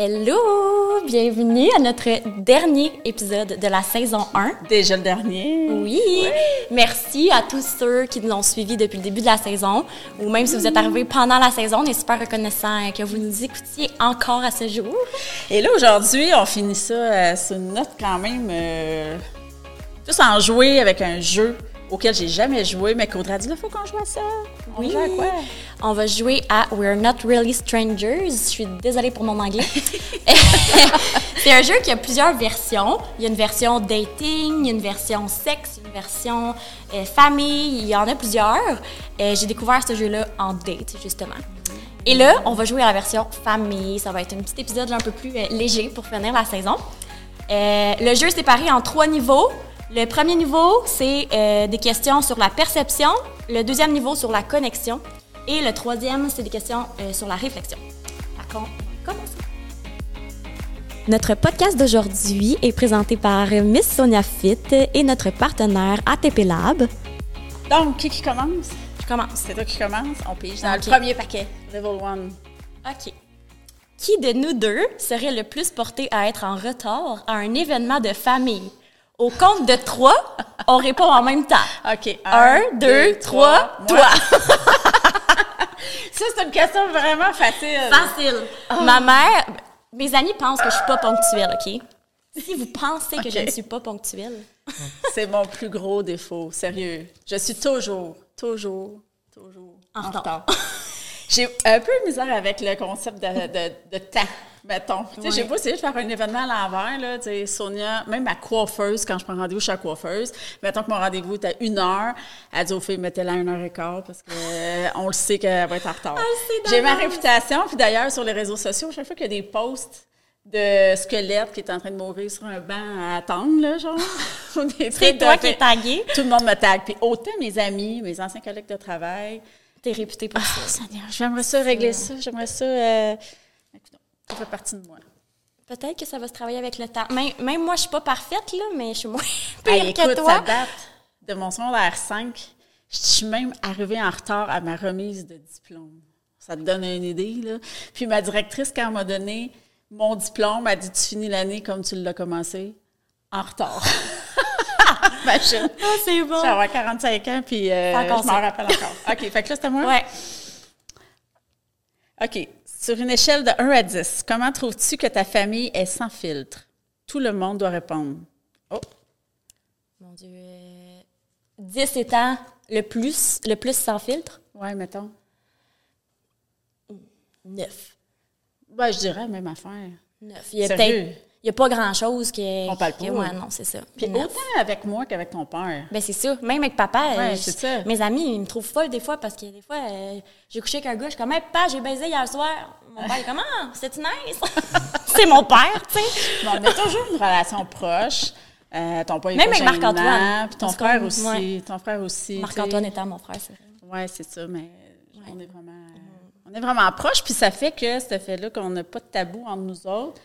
Hello! Bienvenue à notre dernier épisode de la saison 1. Déjà le dernier. Oui! Merci à tous ceux qui nous ont suivis depuis le début de la saison, ou même si vous êtes arrivés pendant la saison, on est super reconnaissant que vous nous écoutiez encore à ce jour. Et là, aujourd'hui, on finit ça euh, sur une note quand même... Euh, tous en jouer avec un jeu auquel j'ai jamais joué, mais qu'Audrey a dit, il faut qu'on joue à ça. On Oui. joue à quoi? On va jouer à We're Not Really Strangers. Je suis désolée pour mon anglais. c'est un jeu qui a plusieurs versions. Il y a une version dating, il y a une version sexe, une version euh, famille. Il y en a plusieurs. Euh, J'ai découvert ce jeu-là en date, justement. Et là, on va jouer à la version famille. Ça va être un petit épisode un peu plus euh, léger pour finir la saison. Le jeu est séparé en trois niveaux. Le premier niveau, c'est euh, des questions sur la perception. Le deuxième niveau, sur la connexion. Et le troisième, c'est des questions euh, sur la réflexion. Par contre, commencer. Notre podcast d'aujourd'hui est présenté par Miss Sonia Fit et notre partenaire ATP Lab. Donc, qui qui commence? Je commence. C'est toi qui commence. On pige dans le premier paquet. Level 1. OK. Qui de nous deux serait le plus porté à être en retard à un événement de famille? Au compte de trois, on répond en même temps. OK. Un, deux, trois, moi. toi. Ça, c'est une question vraiment facile. Facile. Ma mère, mes amis pensent que je suis pas ponctuelle, OK? Si vous pensez que je ne suis pas ponctuelle, C'est mon plus gros défaut, sérieux. Je suis toujours, toujours, toujours En retard. J'ai un peu de misère avec le concept de, de, de temps, mettons. Tu sais, j'ai pas essayé de faire un événement à l'envers, là. Tu sais, Sonia, même ma coiffeuse, quand je prends rendez-vous chez la coiffeuse, mettons que mon rendez-vous est à une heure, elle dit aux filles, mettez-la à une heure et quart parce que euh, on le sait qu'elle va être en retard. J'ai ma réputation, puis d'ailleurs, sur les réseaux sociaux, chaque fois qu'il y a des posts de squelettes qui est en train de mourir sur un banc à attendre, là, genre. c'est toi de- qui es tagué? Tout le monde me tag. Puis autant mes amis, mes anciens collègues de travail, T'es réputée pour ça. Oh, Seigneur, j'aimerais ça régler ça. J'aimerais ça. Euh... Ça fait partie de moi. Peut-être que ça va se travailler avec le temps. Même, même moi, je suis pas parfaite, là, mais je suis moins pire Hey, que écoute, toi. ça date de mon secondaire 5. Je suis même arrivée en retard à ma remise de diplôme. Ça te donne une idée, là. Puis ma directrice, quand elle m'a donné mon diplôme, elle a dit Tu finis l'année comme tu l'as commencé, en retard. Imagine. Ah, c'est bon. Je vais avoir 45 ans, puis euh, je m'en rappelle encore. OK, fait que là, c'était moi? Ouais. OK. Sur une échelle de 1 à 10, comment trouves-tu que ta famille est sans filtre? Tout le monde doit répondre. Oh, Mon Dieu. euh, 10 étant le plus, le plus sans filtre? ouais, mettons. 9. Ben, je dirais la même affaire. 9. Il y a peut-être. Il n'y a pas grand-chose qui. On parle pas. Ouais, non, c'est ça. Puis autant avec moi qu'avec ton père. Ben c'est ça. Même avec papa, Ouais, euh, je- ça. mes amis, ils me trouvent folle des fois parce que des fois, euh, j'ai couché avec un gars, je suis comme, hey, papa, j'ai baisé hier soir. Mon père est comme, ah, c'est nice. c'est mon père, tu sais. Bon, on a toujours une relation proche. Euh, ton père est Même avec Marc-Antoine. Puis ton frère aussi. ouais. Ton frère aussi. Marc-Antoine étant mon frère, c'est vrai. Oui, c'est ça, mais on est vraiment. On est vraiment proches, puis ça fait que ce fait-là qu'on n'a pas de tabou entre nous autres.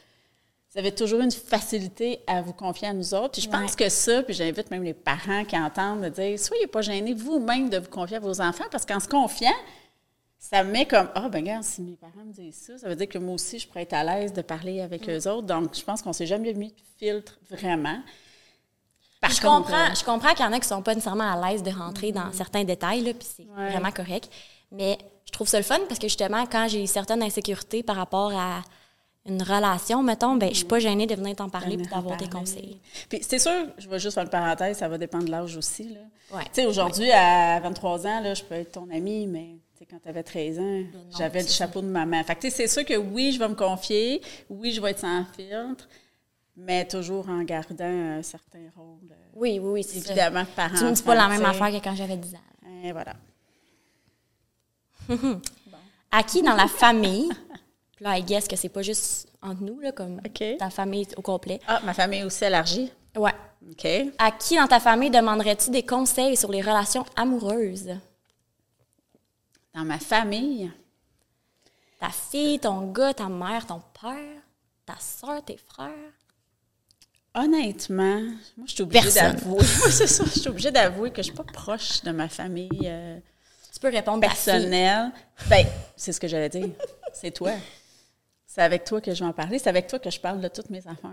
Vous avez toujours une facilité à vous confier à nous autres. Puis je pense que ça, puis j'invite même les parents qui entendent de dire soyez pas gênés vous-même de vous confier à vos enfants, parce qu'en se confiant, ça me met comme Ah, ben regarde, si mes parents me disent ça, ça veut dire que moi aussi, je pourrais être à l'aise de parler avec eux autres. Donc, je pense qu'on s'est jamais mis de filtre vraiment. Par je contre, comprends, euh, je comprends qu'il y en a qui sont pas nécessairement à l'aise de rentrer dans certains détails, là, puis c'est Ouais. vraiment correct. Mais je trouve ça le fun parce que justement, quand j'ai certaines insécurités par rapport à une relation, mettons, ben, je suis pas gênée de venir t'en parler en d'avoir des parler. conseils. Puis c'est sûr, je vais juste faire une parenthèse, ça va dépendre de l'âge aussi. Là. Ouais. Tu sais, aujourd'hui, à 23 ans, là, je peux être ton amie, mais quand tu avais 13 ans, j'avais le chapeau de maman. Fait que tu sais, c'est sûr que oui, je vais me confier, oui, je vais être sans filtre, mais toujours en gardant un certain rôle. euh, Oui, oui, oui, c'est ça. Évidemment, parent. Tu me dis pas la même affaire que quand j'avais 10 ans. Et voilà. À qui dans la famille, là, I guess que c'est pas juste entre nous, là, comme ta famille au complet. Ah, ma famille est aussi élargie? Ouais. OK. À qui dans ta famille demanderais-tu des conseils sur les relations amoureuses? Dans ma famille, Ta fille, ton gars, ta mère, ton père, ta soeur, tes frères? honnêtement, moi, je suis obligée d'avouer. C'est ça. Je suis obligée d'avouer que je suis pas proche de ma famille. euh, Tu peux répondre ta fille. personnel. Ben, c'est ce que j'allais dire. C'est toi. C'est avec toi que je vais en parler, c'est avec toi que je parle de toutes mes affaires.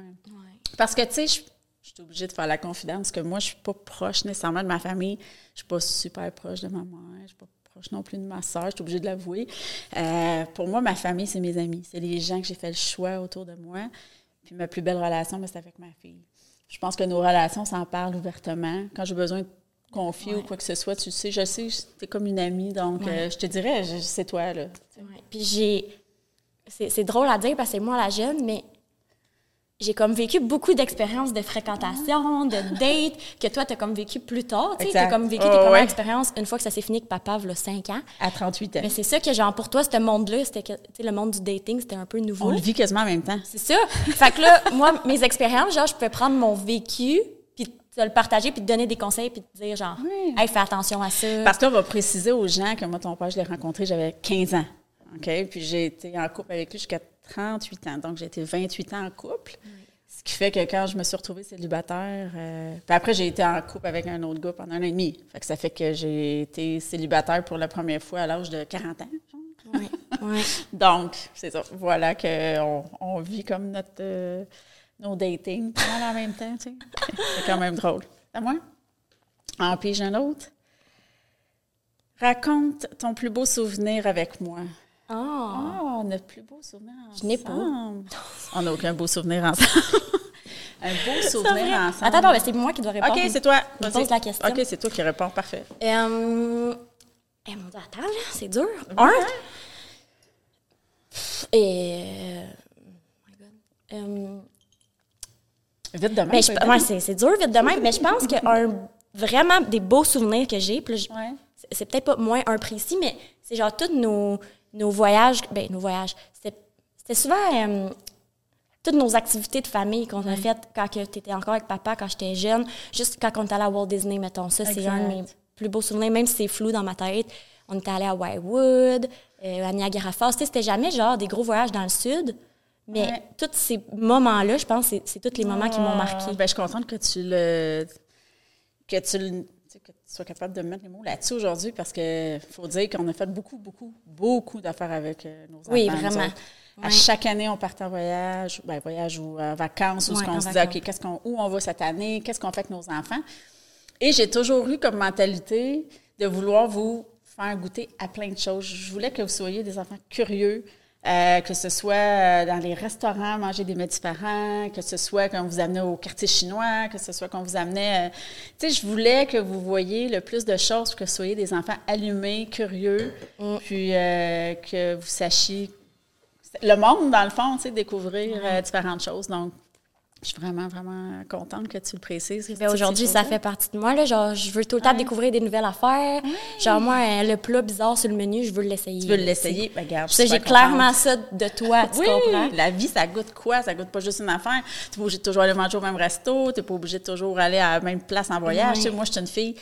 Parce que, tu sais, je, je suis obligée de faire la confidence que moi, je suis pas proche nécessairement de ma famille. Je suis pas super proche de ma mère. Je suis pas proche non plus de ma soeur. Je suis obligée de l'avouer. Euh, pour moi, ma famille, c'est mes amis. C'est les gens que j'ai fait le choix autour de moi. Puis ma plus belle relation, ben, c'est avec ma fille. Je pense que nos relations s'en parlent ouvertement. Quand j'ai besoin de confier ou quoi que ce soit, tu sais, je sais, tu es comme une amie, donc euh, je te dirais, c'est toi, là. Puis j'ai... C'est drôle à dire parce que c'est moi la jeune, mais j'ai comme vécu beaucoup d'expériences de fréquentation, de dates, que toi, tu as comme vécu plus tard. Tu as comme vécu tes premières expériences une fois que ça s'est fini que papa, a 5 ans. À 38 ans. Mais c'est ça que, genre, pour toi, ce monde-là, c'était le monde du dating, c'était un peu nouveau. On le vit quasiment en même temps. C'est ça. fait que là, moi, mes expériences, genre, je peux prendre mon vécu, puis te le partager, puis te donner des conseils, puis te dire, genre, hey, fais attention à ça. Parce que là, on va préciser aux gens que moi, ton père, je l'ai rencontré, j'avais 15 ans. OK? Puis j'ai été en couple avec lui jusqu'à 38 ans. Donc, j'ai été 28 ans en couple. Ce qui fait que quand je me suis retrouvée célibataire, euh, puis après, j'ai été en couple avec un autre gars pendant un an et demi. Fait que ça fait que j'ai été célibataire pour la première fois à l'âge de 40 ans. Oui, oui. Donc, c'est ça. Voilà qu'on on vit comme notre, euh, nos dating en même temps. Tu sais. c'est quand même drôle. À moi? En pige un autre? Raconte ton plus beau souvenir avec moi. Oh. notre plus beau souvenir ensemble. Je n'ai pas. On n'a aucun beau souvenir ensemble. un beau souvenir ensemble. Attends, attends, c'est moi qui dois répondre. OK, c'est toi. Je pose la question. OK, c'est toi qui réponds. Parfait. Euh... Eh, mon Dieu, attends, là, c'est dur. Un. Et... Oh my God. Euh... Vite de même. Mais c'est dur, vite de même. mais je pense que un, vraiment des beaux souvenirs que j'ai, ouais. c'est peut-être pas moins un précis, mais c'est genre tous nos nos voyages, ben nos voyages, c'était souvent euh, toutes nos activités de famille qu'on a faites quand tu étais encore avec papa, quand j'étais jeune, juste quand on était allé à Walt Disney, mettons. Ça, c'est un de mes plus beaux souvenirs, même si c'est flou dans ma tête. On était allé à Whitewood, euh, à Niagara Falls. C'était jamais genre des gros voyages dans le sud. Mais tous ces moments-là, je pense, c'est tous les moments qui m'ont marqué. Ben, je suis contente que tu le que tu le que tu sois capable de mettre les mots là-dessus aujourd'hui parce qu'il faut dire qu'on a fait beaucoup, beaucoup, beaucoup d'affaires avec euh, nos enfants. Oui, vraiment. À chaque année, on part en voyage, ben, voyage ou en vacances, où on se dit, OK, qu'est-ce qu'on, où on va cette année, qu'est-ce qu'on fait avec nos enfants? Et j'ai toujours eu comme mentalité de vouloir vous faire goûter à plein de choses. Je voulais que vous soyez des enfants curieux, euh, que ce soit euh, dans les restaurants, manger des mets différents, que ce soit quand vous amenez au quartier chinois, que ce soit quand vous amenez... Euh, tu sais, je voulais que vous voyiez le plus de choses, que vous soyez des enfants allumés, curieux, mm. puis que vous sachiez le monde, dans le fond, tu sais, découvrir différentes choses. Donc, je suis vraiment, vraiment contente que tu le précises. Ben, aujourd'hui, ça fait partie de moi. Là. Genre, je veux tout le temps découvrir des nouvelles affaires. Genre, moi, euh, le plat bizarre sur le menu, je veux l'essayer. Tu veux l'essayer? Ben, regarde, J'ai clairement ça de toi, tu comprends? La vie, ça goûte quoi? Ça goûte pas juste une affaire. Tu n'es pas obligé de toujours aller manger au même resto. Tu n'es pas obligé de toujours aller à la même place en voyage. Tu sais, moi, je suis une fille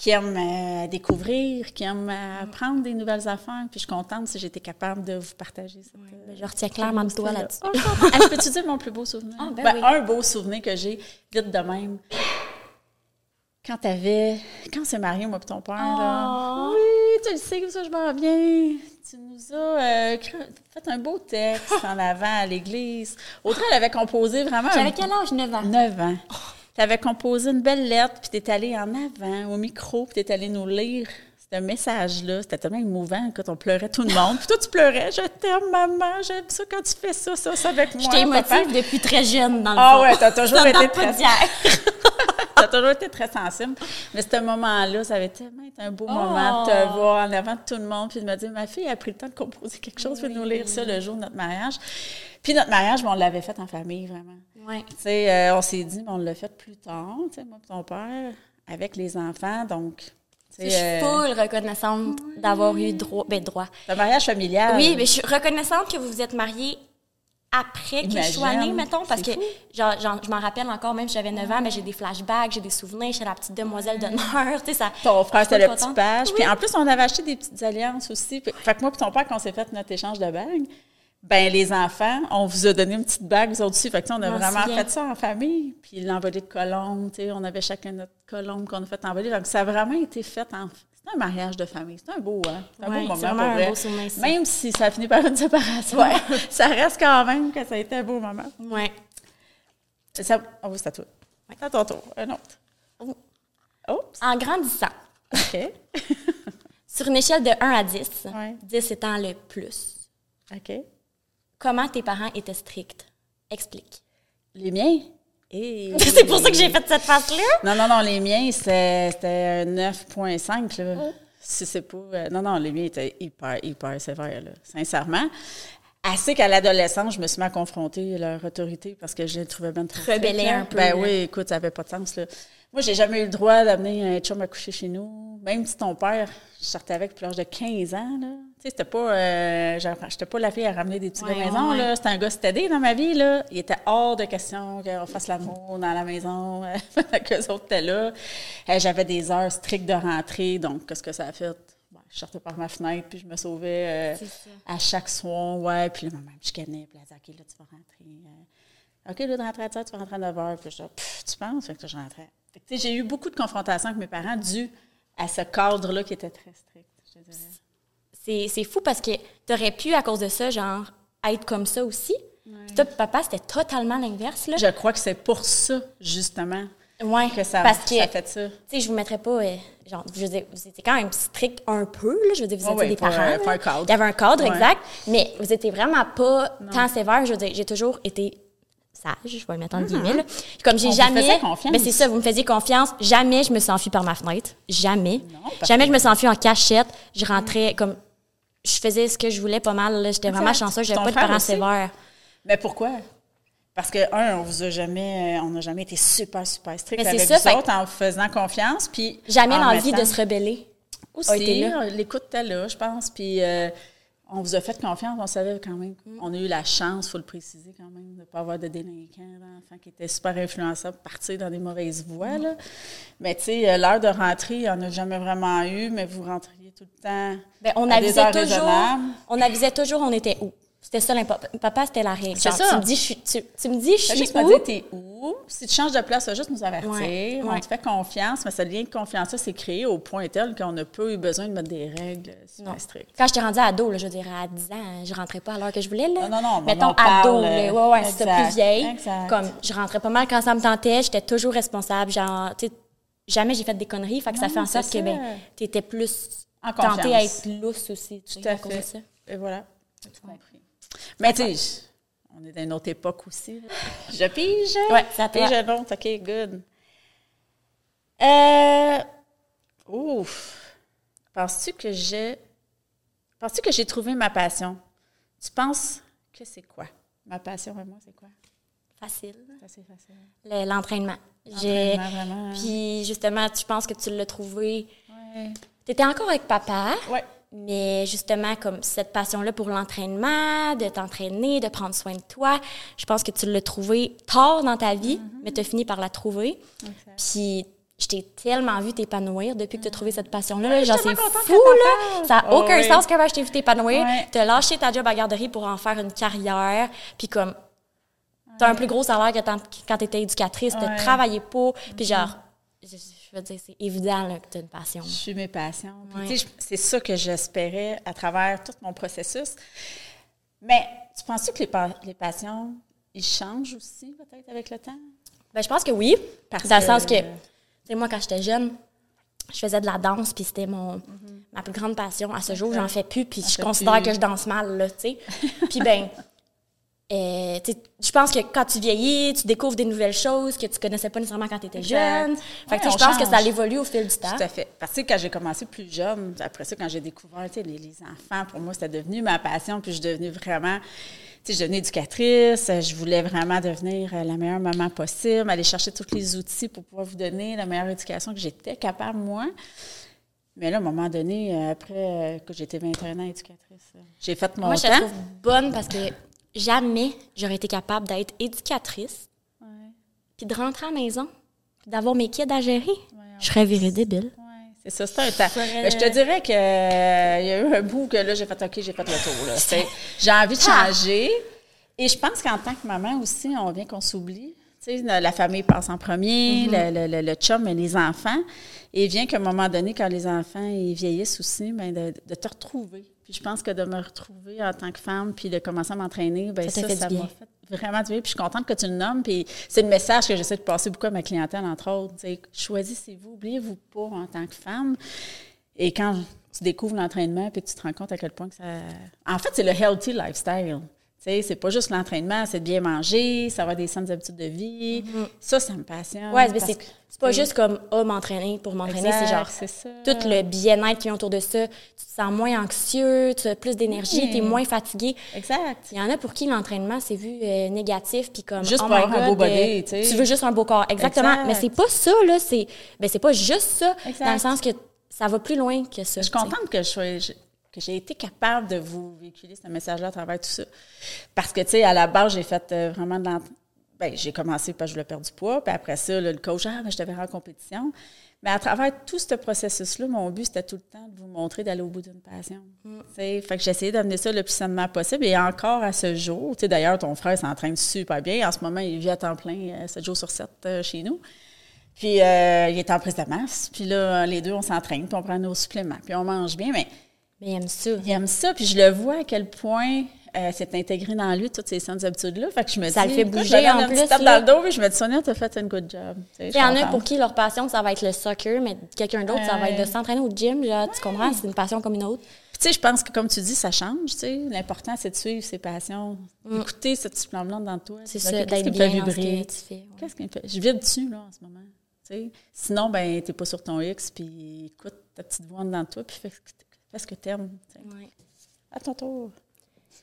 qui aime euh, découvrir, qui aime euh, apprendre des nouvelles affaires. Puis je suis contente si j'étais capable de vous partager ça. Euh, je retiens clairement de toi là-dessus. Oh, je peux-tu dire mon plus beau souvenir? Ah, ben ben, un beau souvenir que j'ai, vite de même. Quand t'avais... Quand c'est marié, moi et ton père, là. Oh. Oui, tu le sais, comme ça, je m'en reviens. Tu nous as fait un beau texte en avant à l'église. Audrey, elle avait composé vraiment... J'avais quel âge? 9 ans. 9 ans. Tu avais composé une belle lettre, puis tu es allé en avant, au micro, puis tu es allé nous lire ce message-là. C'était tellement émouvant quand on pleurait tout le monde. Puis toi, tu pleurais. Je t'aime, maman. J'aime ça quand tu fais ça, ça, ça avec moi. J'étais émotive depuis très jeune, dans le Ah ouais, t'as toujours été très... t'as toujours été très sensible. Mais ce moment-là, ça avait tellement été un beau moment de te oh. voir en avant de tout le monde, puis de me dire, ma fille a pris le temps de composer quelque chose, puis de nous lire ça le jour de notre mariage. Puis notre mariage, on l'avait fait en famille, vraiment. Oui. Tu sais, euh, on s'est dit, mais on l'a fait plus tard, tu sais, moi et ton père, avec les enfants, donc... Je suis euh, full reconnaissante d'avoir eu droit. Ben, droit. Un mariage familial. Oui, mais je suis reconnaissante que vous vous êtes mariés après que je sois née, mettons, parce que genre, je m'en rappelle encore, même si j'avais 9 ans, mais j'ai des flashbacks, j'ai des souvenirs, j'étais la petite demoiselle d'honneur, tu sais, ça... Ton frère, c'était le petit page, puis en plus, on avait acheté des petites alliances aussi. Fait que moi et ton père, quand on s'est fait notre échange de bagues, ben les enfants, on vous a donné une petite bague, vous autres aussi. Fait que, on a vraiment fait ça en famille. Puis l'envolée de colombes, on avait chacun notre colombe qu'on a fait envoler. Donc, ça a vraiment été fait en... c'est un mariage de famille. C'est un beau, hein? C'est un Ouais, beau moment pour un vrai. beau. Même si ça finit par une séparation, ça reste quand même que ça a été un beau moment. Ouais. Ça, oh, c'est à toi. À ton tour. Un autre. Oh. Oups. En grandissant, OK. sur une échelle de 1 à 10, Ouais. 10 étant le plus, OK. Comment tes parents étaient stricts? Explique. Les miens? Et... C'est pour ça que j'ai fait cette face-là? Non, non, non, les miens, c'était c'était un 9,5. là. Si c'est pas. euh, non, non, les miens étaient hyper, hyper sévères, là, sincèrement. Assez qu'à l'adolescence, je me suis mis à confronter leur autorité parce que je les trouvais bien trop. Là. un peu, Ben là. oui, écoute, ça n'avait pas de sens. Là. Moi, j'ai jamais eu le droit d'amener un chum à coucher chez nous. Même si ton père, je sortais avec depuis l'âge de 15 ans. Là. Tu sais, c'était pas. Euh, j'étais pas la fille à ramener des petits Ouais, gars à la maison. ouais. C'était un gars stédé dans ma vie. Là. Il était hors de question qu'on fasse l'amour dans la maison. Qu'eux autres étaient là. Euh, J'avais des heures strictes de rentrée. Donc, qu'est-ce que ça a fait? Bon, je sortais par ma fenêtre, puis je me sauvais euh, à chaque soir. Ouais, puis là, maman me chicanait. Puis elle disait, OK, là, tu vas rentrer. euh, OK, là, de rentrer à ça, tu vas rentrer à 9 h. Puis je Pff, tu penses? Fait que là, je rentrais. Fait que, tu sais, j'ai eu beaucoup de confrontations avec mes parents dû à ce cadre-là qui était très strict, je dirais. C'est fou parce que t'aurais pu, à cause de ça, genre, être comme ça aussi. Puis toi, papa, c'était totalement l'inverse, là. Je crois que c'est pour ça, justement, Ouais, que ça, parce que, ça fait ça. tu sais, je vous mettrais pas, euh, genre, je veux dire, vous étiez quand même strict un peu, là, je veux dire, vous étiez des parents. euh, pas un cadre. Il y avait un cadre, Ouais. exact, mais vous étiez vraiment pas tant sévère, je veux dire, j'ai toujours été sage, je vais le mettre en guillemets, là. Comme j'ai jamais... Mais c'est ça, vous me faisiez confiance, jamais je me suis enfuie par ma fenêtre, jamais. Non, jamais je me suis enfuie en cachette, je rentrais comme... Je faisais ce que je voulais pas mal, là. j'étais vraiment chanceuse, j'avais pas de parents aussi? sévères. Mais pourquoi? Parce que, un, on vous a jamais, euh, on n'a jamais été super, super strict avec ça, vous fait- autres en vous faisant confiance. Puis Jamais en l'envie de se rebeller. Aussi, a été là. l'écoute était là, je pense. Puis euh, on vous a fait confiance, on savait quand même. Mm. On a eu la chance, il faut le préciser quand même, de ne pas avoir de délinquants, d'enfants qui étaient super influençables, partir dans des mauvaises voies. Mm. là. Mais tu sais, euh, l'heure de rentrer, il n'y en a jamais vraiment eu, mais vous rentriez tout le temps. Ben, on à des avisait heures toujours. On avisait toujours on était où. C'était ça l'important. Papa, c'était la règle. C'est Genre, ça. Tu me dis, je suis, tu, tu me dis, je suis juste où? dire t'es où? Si tu changes de place, tu vas juste nous avertir. Ouais, On ouais. te fait confiance, mais ce lien de confiance-là s'est créé au point tel qu'on n'a pas eu besoin de mettre des règles super Non. strictes. Quand j'étais rendue ado, là, je veux dire, à 10 ans, je rentrais pas à l'heure que je voulais. Là. Non, non, non, Mettons, ado, là. Ouais, ouais, c'était exact, plus vieille. exact. Comme, je rentrais pas mal quand ça me tentait. J'étais toujours responsable. Genre, tu sais, jamais j'ai fait des conneries. Fait que ça fait en c'est sorte que, ça. ben, t'étais plus En tentée à être lousse aussi. Tout à à fait. ça. Et voilà. Tout compris? Mais tu sais, on est dans une autre époque aussi. Je pige. Ouais, c'est à toi. Pige autre. OK, good. Euh, ouf. Penses-tu que j'ai... Penses-tu que j'ai trouvé ma passion? Tu penses que c'est quoi? Ma passion et moi, c'est quoi? Facile. Ça, facile. Le- L'entraînement. L'entraînement, vraiment. Puis, justement, tu penses que tu l'as trouvé. Ouais. T'étais encore avec papa. Ouais. Mais justement, comme cette passion-là pour l'entraînement, de t'entraîner, de prendre soin de toi, je pense que tu l'as trouvé tard dans ta vie, mais tu as fini par la trouver. Puis je t'ai tellement vu t'épanouir depuis que tu as trouvé cette passion-là. là. Genre, je suis fou, que là! Ça n'a Oh, aucun oui. sens comment je t'ai vu t'épanouir. Ouais. Tu as lâché ta job à garderie pour en faire une carrière. Puis comme, tu as un plus gros salaire que quand tu étais éducatrice. Tu Ouais. travaillé pour. Puis genre, je, veux dire, c'est évident là, que tu as une passion. Je suis mes passions. Ouais. C'est ça que j'espérais à travers tout mon processus. Mais tu penses que les, pa- les passions, ils changent aussi peut-être avec le temps? Ben, je pense que oui. Parce dans le que- sens que, tu sais, moi, quand j'étais jeune, je faisais de la danse, puis c'était mon ma plus grande passion. À ce jour, j'en fais plus, puis je considère plus. que je danse mal, là, tu sais. puis ben, euh, je pense que quand tu vieillis, tu découvres des nouvelles choses que tu connaissais pas nécessairement quand tu étais jeune. Fait que, Ouais, je pense que ça évolue au fil du temps. Tout à fait. Parce que quand j'ai commencé plus jeune, après ça, quand j'ai découvert les, les enfants, pour moi, c'était devenu ma passion. Puis je suis devenue vraiment, tu sais, je suis devenue éducatrice. Je voulais vraiment devenir euh, la meilleure maman possible, aller chercher tous les outils pour pouvoir vous donner la meilleure éducation que j'étais capable, moi. Mais là, à un moment donné, euh, après euh, que j'étais 21 ans éducatrice, j'ai fait mon Moi, je temps. la trouve bonne parce que jamais j'aurais été capable d'être éducatrice, Ouais, puis de rentrer à la maison, puis d'avoir mes kids à gérer. ouais, Je serais virée débile. ouais, c'est ça, c'est un temps. Faudrait- Ben, je te dirais qu'il y a eu un bout que là, j'ai fait OK, j'ai fait le tour. J'ai envie de changer. Et je pense qu'en tant que maman aussi, on vient qu'on s'oublie. Tu sais, la famille passe en premier, Mm-hmm. le, le, le, le chum et les enfants. Et vient qu'à un moment donné, quand les enfants ils vieillissent aussi, ben de, de te retrouver. Puis je pense que de me retrouver en tant que femme, puis de commencer à m'entraîner, ben Ça ça, m'a fait vraiment du bien. Puis je suis contente que tu le nommes. Puis c'est le message que j'essaie de passer beaucoup à ma clientèle, entre autres. Choisissez-vous, oubliez-vous pas en tant que femme. Et quand tu découvres l'entraînement, puis tu te rends compte à quel point que ça. En fait, c'est le healthy lifestyle. C'est pas juste l'entraînement, c'est de bien manger, ça va des saines habitudes de vie. Ça, ça me passionne. Ouais, mais c'est que- pas juste comme ah, m'entraîner pour m'entraîner, c'est genre ça. tout le bien-être qui est autour de ça. Tu te sens moins anxieux, tu as plus d'énergie, Oui. tu es moins fatigué. Exact. Il y en a pour qui l'entraînement c'est vu euh, négatif puis comme Juste oh pour avoir un beau body, euh, tu sais. tu veux juste un beau corps exactement Exact. mais c'est pas ça là c'est ben c'est pas juste ça Exact. dans le sens que ça va plus loin que ça Je suis contente que je sois- que j'ai été capable de vous véhiculer ce message-là à travers tout ça. Parce que, tu sais, à la base, j'ai fait euh, vraiment de l'ent- Ben, j'ai commencé parce que je voulais perdre du poids, puis après ça, là, le coach, ah, ben, je te verrai en compétition. Mais à travers tout ce processus-là, mon but, c'était tout le temps de vous montrer d'aller au bout d'une passion. Tu sais, Fait que j'ai essayé d'amener ça le plus sainement possible. Et encore à ce jour, tu sais, d'ailleurs, ton frère s'entraîne super bien. En ce moment, il vit à temps plein, euh, 7 jours sur 7 euh, chez nous. Puis euh, il est en prise de masse. Puis là, les deux, on s'entraîne, puis on prend nos suppléments, puis on mange bien. Mais mais il aime ça il aime ça, puis je le vois à quel point euh, c'est intégré dans lui, toutes ces saines habitudes-là. Fait que je me Ça dis, le fait bouger en plus, tape dans le dos, puis je me dis, Sonia, t'as fait un good job. Il y en a pour qui leur passion ça va être le soccer mais quelqu'un d'autre ça va être de s'entraîner au gym genre, tu comprends? C'est une passion comme une autre Puis, tu sais, je pense que, comme tu dis, ça change, tu sais. L'important, c'est de suivre ses passions, d'écouter cette petite flamme dans toi. Mm. c'est Ok, ça Qu'est-ce d'être qui me fait bien vibrer? Qu'est-ce qui me fait... Je vibre dessus, là, en ce moment. tu sais. Sinon, ben, t'es pas sur ton X, puis écoute ta petite voix dans toi, puis fais, ce que- fais ce que t'aimes. Ouais. À ton tour.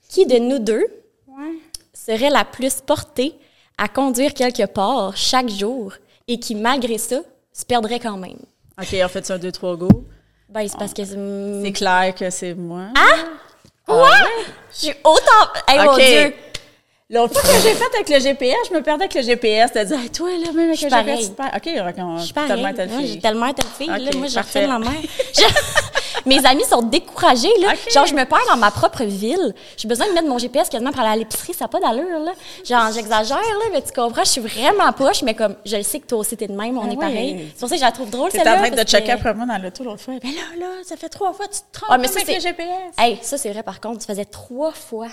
qui de nous deux Ouais. serait la plus portée à conduire quelque part chaque jour et qui, malgré ça, se perdrait quand même? OK, on fait ça un, deux, trois, go. Ben, c'est parce que... c'est- C'est clair que c'est moi. Quoi? Je suis autant... Hey, mon. Dieu! L'autre fois que j'ai fait avec le GPS, je me perdais avec le GPS. T'as dit, hey, toi, là, même avec Je le GPS, pareille. tu te perds. OK, on Je suis tellement telle Moi, fille. j'ai tellement été fille. là, moi, je refais la mer. Mes amis sont découragés. Là. Genre, je me perds dans ma propre ville. J'ai besoin de mettre mon GPS quasiment pour aller à l'épicerie. Ça n'a pas d'allure. Là. Genre, j'exagère, là, mais tu comprends, je suis vraiment poche, mais comme je le sais que toi aussi, t'es de même, on Ah est oui. pareil. C'est pour ça que je la trouve drôle, T'es en celle-là. train de checker que- après moi dans l'auto l'autre fois. Ben là, là, ça fait trois fois, tu te trompes Ah, mais ça, avec c'est- le GPS. Hey, ça, c'est vrai, par contre, tu faisais trois fois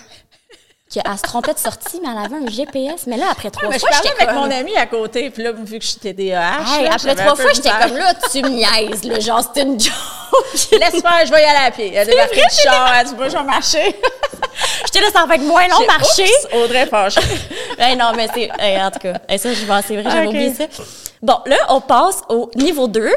qu'elle se trompait de sortie, mais elle avait un GPS. Mais là, après trois Ouais, mais je fois, parlais j'étais avec comme... mon ami à côté, puis là, vu que j'étais TDAH, Hey, là, après trois fois, j'étais comme là, tu me niaises, là, genre, c'est une joke. Laisse faire, je vais y aller à pied. Elle a débarqué du char, elle dit, moi, je vais marcher. J'étais là, ça va être moins long marcher. Oups, Audrey fâchée. Ben non, mais c'est. hey, en tout cas, hey, ça, je vais, c'est vrai, j'avais Ok. oublié ça. Bon, là, on passe au niveau 2.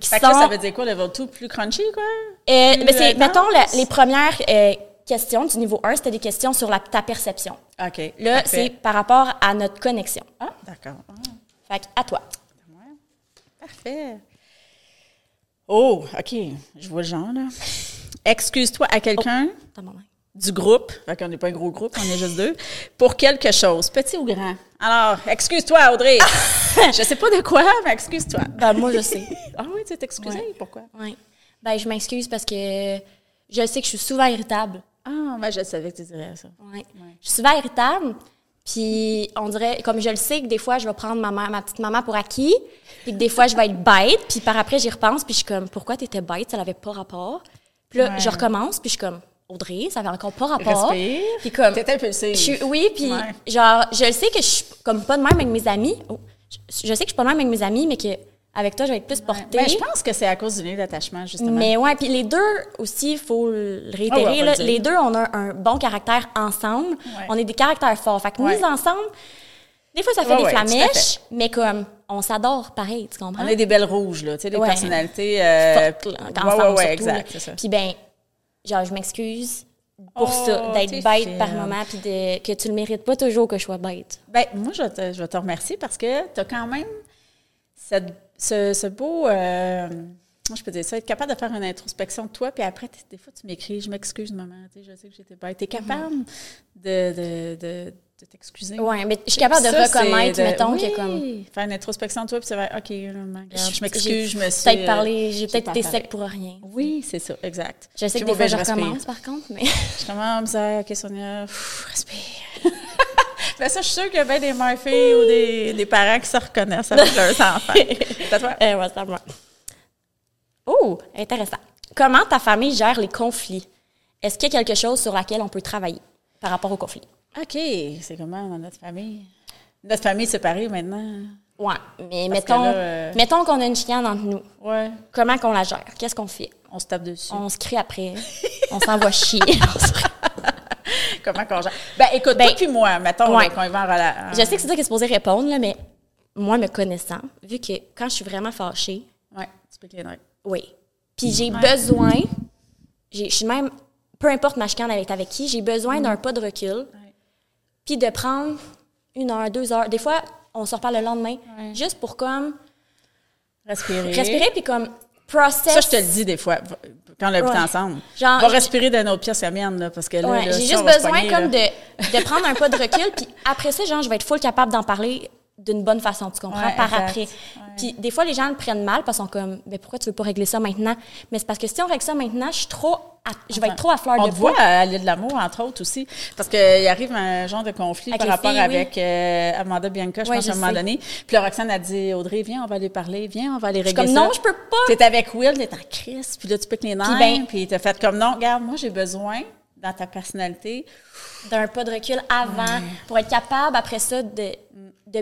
qui Fait que là, sont- ça veut dire quoi, level 2? Plus crunchy, quoi? Euh, ben, c'est, mettons, la- les premières euh, questions du niveau 1, c'était des questions sur la, ta perception. OK. Là, c'est par rapport à notre connexion. Ah, d'accord. Fait que, à toi. Parfait. Oh, OK. Je vois le genre, là. Excuse-toi à quelqu'un main. du groupe, fait qu'on n'est pas un gros groupe, on est juste deux, pour quelque chose, petit ou grand? Alors, excuse-toi, Audrey. je sais pas de quoi, mais excuse-toi. Ben, moi, je sais. Ah oui, tu t'es excusée? Ouais. Pourquoi? Ouais. Ben, je m'excuse parce que je sais que je suis souvent irritable. Ah, ben, je savais que tu dirais ça. Ouais. Je suis souvent irritable. Puis on dirait, comme je le sais que des fois, je vais prendre ma, mère- ma petite maman pour acquis, puis que des fois, je vais être bête, puis par après, j'y repense, puis je suis comme, pourquoi t'étais bête? Ça n'avait pas rapport. Puis là, Ouais. je recommence, puis je suis comme, Audrey, ça avait encore pas rapport. Respire. Puis comme, T'es impulsive. je oui, puis Ouais. genre, je le sais que je suis comme pas de même avec mes amis. Oh, je, je sais que je suis pas de même avec mes amis, mais que avec toi, je vais être plus portée. Ben, je pense que c'est à cause du lien d'attachement, justement. Mais ouais, puis les deux aussi, il faut le Ah réitérer, ouais, va là, le les deux, on a un bon caractère ensemble. Ouais. On est des caractères forts. Fait que Ouais. mis ensemble, des fois, ça fait Ouais, des flamèches, mais comme, on s'adore pareil, tu comprends? On est des belles rouges, là, tu sais, des Ouais. personnalités... Euh, Fortes, là, ouais, ensemble, ouais, ouais, surtout, exact, là. c'est ça. Puis ben, genre, je m'excuse pour Oh, ça, d'être bête par moment, puis de, que tu le mérites pas toujours que je sois bête. Ben, moi, je vais te, je vais te remercier parce que tu as quand même cette- ce, ce beau. euh, je peux dire ça, être capable de faire une introspection de toi, puis après, des fois, tu m'écris, je m'excuse, maman, tu sais, je sais que j'étais bête. Tu es capable de, de, de, de t'excuser? Ouais, mais je suis capable de Ça, reconnaître, de- mettons, oui, que comme. Faire une introspection de toi, puis tu vas, OK, regarde, je m'excuse, je me suis. Peut-être parlé, j'ai peut-être été sec pour rien. Oui, c'est ça, exact. Je sais que des moi, fois, ben, je recommence, par contre, mais. Je commence à, OK, Sonia, pff, respire. Ben ça, je suis sûre qu'il y a bien des mères filles ou des, des parents qui se reconnaissent avec leurs enfants. C'est à toi? Euh, ouais, c'est à moi. Oh, intéressant. Comment ta famille gère les conflits? Est-ce qu'il y a quelque chose sur laquelle on peut travailler par rapport aux conflits? OK, c'est comment dans notre famille? Notre famille est séparée maintenant. Ouais, mais Parce mettons, là, euh, mettons qu'on a une chicane entre nous. Ouais. Comment qu'on la gère? Qu'est-ce qu'on fait? On se tape dessus. On se crie après. on s'envoie chier. Comment qu'on gère? Ben, écoute, Ben, toi puis moi, mettons, ouais. là, qu'on y va en. Je sais que c'est toi qui es supposé répondre, là, mais moi, me connaissant, vu que quand je suis vraiment fâchée, Ouais, tu peux les oui. Puis j'ai besoin, j'ai- je suis même, peu importe ma chicane avec, avec qui, j'ai besoin d'un pas de recul, puis de prendre une heure, deux heures. Des fois, on se reparle le lendemain, Ouais. juste pour comme Respirer. respirer, puis comme process. Ça, je te le dis des fois, quand on habite Ouais. ensemble. Genre, va respirer dans notre pièce, la mienne, là, parce que là, Ouais, là, j'ai juste besoin pogner, comme de, de prendre un pas de recul, puis après ça, genre, je vais être full capable d'en parler d'une bonne façon, tu comprends, Ouais, par exact. après. Ouais. Puis des fois, les gens le prennent mal parce qu'ils sont comme, mais pourquoi tu veux pas régler ça maintenant? Mais c'est parce que si on règle ça maintenant, je suis trop, à- je vais être trop à fleur On de peau. voit à l'île de l'amour, entre autres, aussi. Parce qu'il arrive un genre de conflit Avec par rapport filles, oui. avec euh, Amanda Bianca, je Ouais, pense, je à un moment donné. Puis là, Roxane a dit, Audrey, viens, on va aller parler, viens, on va aller Je suis régler comme, ça. non, je peux pas. T'es avec Will, t'es en crise, puis là, tu piques les nerfs, ben- puis t'as fait comme, non, regarde, moi, j'ai besoin, dans ta personnalité, D'un pas de recul avant pour être capable, après ça, de,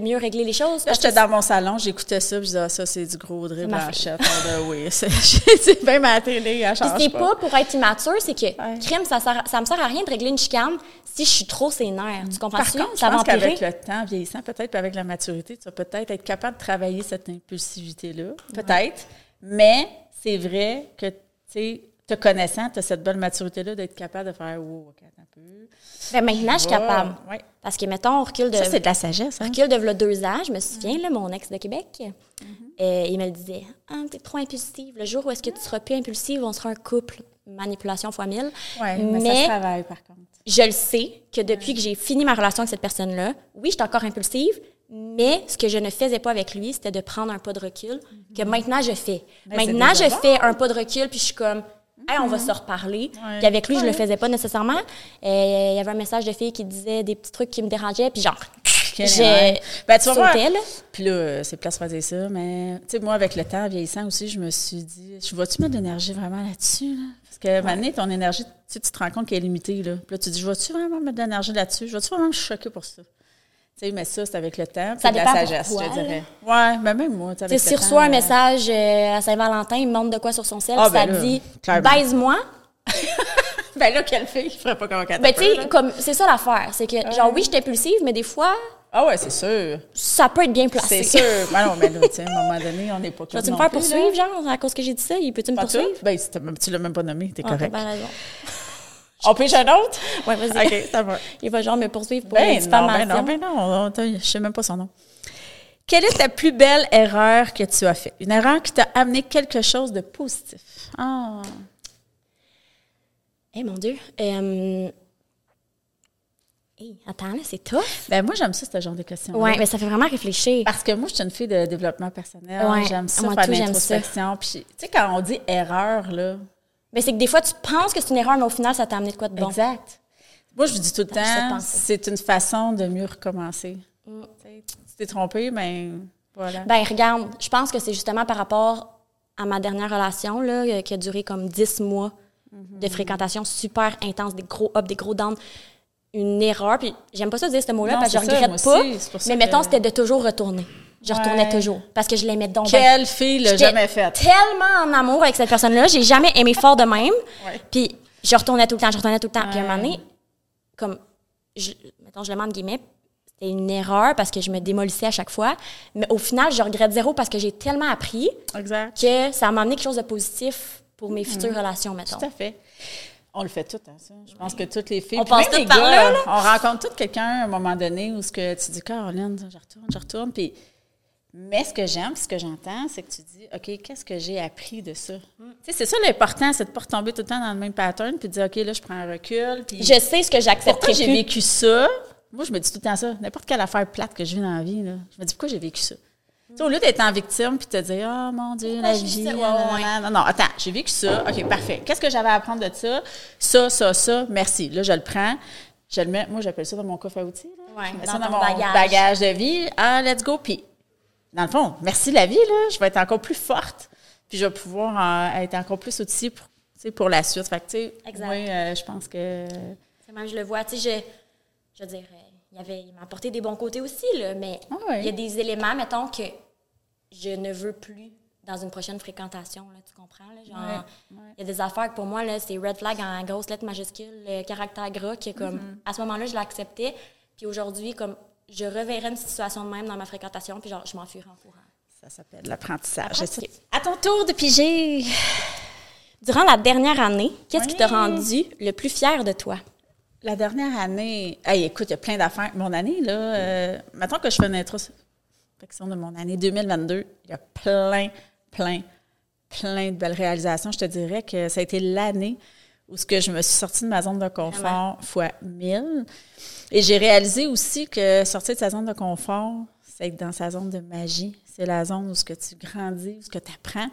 de mieux régler les choses. Là, j'étais dans mon salon, j'écoutais ça, puis je disais, ah, ça, c'est du gros Audrey ma Blanchette. Ah, ben oui, c'est bien ma télé, Puis change c'est pas. pas pour être immature, c'est que Ouais. crime, ça, sert, ça me sert à rien de régler une chicane si je suis trop sénère. Tu comprends Par contre, je ça pense qu'avec le temps, vieillissant, peut-être, puis avec la maturité, tu vas peut-être être capable de travailler cette impulsivité-là. Peut-être. Mais c'est vrai que, tu sais, te connaissant, tu as cette belle maturité-là d'être capable de faire, OK, attends un peu. Ben, maintenant, je suis Ouais, capable. ouais. Parce que, mettons, on recule de, Ça, c'est de la sagesse, hein? recule de v'là deux ans, je me souviens, là, mon ex de Québec, Mm-hmm. euh, il me le disait Ah, t'es trop impulsive. Le jour où est-ce que tu seras plus impulsive, on sera un couple. Manipulation fois mille. Oui, mais, ça se travaille, par contre. je le sais que depuis que j'ai fini ma relation avec cette personne-là, oui, j'étais encore impulsive, mais ce que je ne faisais pas avec lui, c'était de prendre un pas de recul, que maintenant je fais. Ben, maintenant, je bon. fais un pas de recul, puis je suis comme, hey, on va se reparler. Ouais. Puis avec lui, je le Ouais. faisais pas nécessairement. Euh, Il y avait un message de fille qui disait des petits trucs qui me dérangeaient, puis genre, erreur. Ben, tu. Puis là, euh, c'est place de ça, mais tu sais, moi, avec le temps, vieillissant aussi, je me suis dit, je vas-tu mettre de l'énergie vraiment là-dessus? Là? Parce que maintenant, ton énergie, tu te rends compte qu'elle est limitée. Là. Puis là, tu dis, je vais-tu vraiment mettre de l'énergie là-dessus? Je vais-tu vraiment me choquer pour ça? Tu mais ça, c'est avec le temps. Ça de la sagesse, pourquoi, je dirais. Ouais, mais même moi, tu sais, Tu avec s'il reçoit temps, un euh, message euh, à Saint-Valentin, il me montre de quoi sur son sel, Ah, ça ben là, dit baise-moi. Ben là, quelle fille? Je ferais pas comme Ben, tu sais, comme, c'est ça l'affaire. C'est que, genre, oui, j'étais impulsive, mais des fois, Ah ouais, c'est sûr. ça peut être bien placé. C'est sûr. Ben non, mais là, tu sais, à un moment donné, on n'est pas comme me non faire poursuivre, là. genre, à cause que j'ai dit ça? Il peut-tu me poursuivre? Ben, tu l'as même pas nommé, t'es Ah, t'as correct. On pêche un autre? Ouais, vas-y. OK, ça va. Il va genre me poursuivre pour une Ben non, diffamation. ben non, ben non, on- on- je sais même pas son nom. Quelle est ta plus belle erreur que tu as faite? Une erreur qui t'a amené quelque chose de positif. Ah. Eh, mon Dieu. Euh... Hey, attends, là, c'est tough. Ben moi, j'aime ça, ce genre de questions. Ouais, mais ça fait vraiment réfléchir. Parce que moi, je suis une fille de développement personnel. Ouais, J'aime ça, moi faire tout, de j'aime l'introspection. Puis, tu sais, quand on dit erreur, là, Mais c'est que des fois, tu penses que c'est une erreur, mais au final, ça t'a amené de quoi de bon? exact. Moi, je dis tout le temps, c'est une façon de mieux recommencer. Tu sais, Tu t'es trompé, mais voilà. Ben, regarde, je pense que c'est justement par rapport à ma dernière relation, là, euh, qui a duré comme 10 mois de fréquentation super intense, des gros ups, des gros downs. Une erreur, puis j'aime pas ça dire ce mot-là parce que je ça, regrette moi pas. aussi, ça mais que- mettons, c'était de toujours retourner. Je retournais toujours parce que je l'aimais donc. Quelle fille l'a jamais faite? tellement en amour avec cette personne-là. J'ai jamais aimé fort de même. Puis je retournais tout le temps, je retournais tout le temps. Puis à un moment donné, comme, je, mettons, je le mets entre guillemets, c'était une erreur parce que je me démolissais à chaque fois. Mais au final, je regrette zéro parce que j'ai tellement appris Exact. que ça m'a amené quelque chose de positif pour mes futures relations, mettons. Tout à fait. On le fait tout, hein, ça. Je pense que toutes les filles. On même les toutes par gars, là, là. On rencontre tout quelqu'un à un moment donné où ce que tu dis, Caroline, je retourne, je retourne. Puis, mais ce que j'aime, ce que j'entends, c'est que tu dis, OK, qu'est-ce que j'ai appris de ça? Tu sais, c'est ça l'important, c'est de ne pas retomber tout le temps dans le même pattern, puis de dire, OK, là, je prends un recul. Puis, Je sais ce que pourquoi j'accepterais j'ai vécu ça? Moi, je me dis tout le temps ça. N'importe quelle affaire plate que je vis dans la vie, là, je me dis, pourquoi j'ai vécu ça? Tu sais, au lieu d'être en victime puis te dire, oh mon Dieu, Pourquoi la vie. ça? Ouais, nanana, ouais, ouais. Non, non, attends, j'ai vécu ça. OK, parfait. Qu'est-ce que j'avais à apprendre de ça? Ça, ça, ça, merci. Là, je le prends. je le mets, moi, j'appelle ça dans mon coffre à outils. Là. Ouais, je mets dans ça dans mon bagage. bagage. de vie. Ah, let's go. Puis, dans le fond, merci la vie, là. Je vais être encore plus forte. Puis, je vais pouvoir euh, être encore plus outillée pour, pour la suite. Fait que, tu sais, Exact. moi, euh, je pense que. C'est même, je le vois, tu sais, je, je veux dire, euh, il, avait, il m'a apporté des bons côtés aussi, là, mais Ah il y a des éléments, mettons, que je ne veux plus dans une prochaine fréquentation, là, tu comprends? Là, genre, il y a des affaires que pour moi, là, c'est red flag en grosses lettres majuscules, le caractère gras, que comme, Mm-hmm. à ce moment-là, je l'acceptais, puis aujourd'hui, comme, je reverrais une situation de même dans ma fréquentation, puis genre, je m'enfuirais en courant. Ça s'appelle l'apprentissage. Apprentissage. À ton tour de piger. Durant la dernière année, qu'est-ce qui t'a rendu le plus fier de toi? La dernière année, hey, écoute, il y a plein d'affaires. Mon année, là, euh, maintenant que je fais une introspection de mon année 2022, il y a plein, plein, plein de belles réalisations. Je te dirais que ça a été l'année où ce que je me suis sortie de ma zone de confort Vraiment. fois 1000. Et j'ai réalisé aussi que sortir de sa zone de confort, c'est être dans sa zone de magie. C'est la zone où ce que tu grandis, où ce que tu apprends.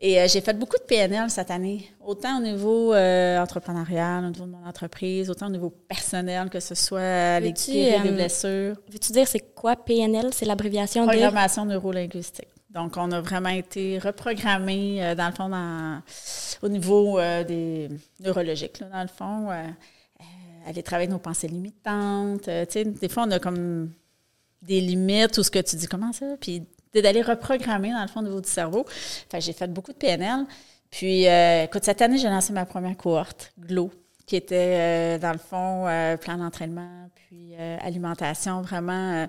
Et euh, j'ai fait beaucoup de PNL cette année, autant au niveau euh, entrepreneurial, au niveau de mon entreprise, autant au niveau personnel, que ce soit Veux-tu, guérir des euh, blessures. Veux-tu dire c'est quoi PNL? C'est l'abréviation de... Programmation neurolinguistique. Donc, on a vraiment été reprogrammé, euh, dans le fond, dans- au niveau des neurologiques, là, dans le fond. Euh, aller travailler nos pensées limitantes. euh, tu sais, des fois, on a comme des limites ou ce que tu dis, comment ça? Puis d'aller reprogrammer, dans le fond, au niveau du cerveau. Que j'ai fait beaucoup de PNL. Puis, euh, écoute, cette année, j'ai lancé ma première cohorte, GLOW, qui était, dans le fond, plan d'entraînement, puis alimentation, vraiment,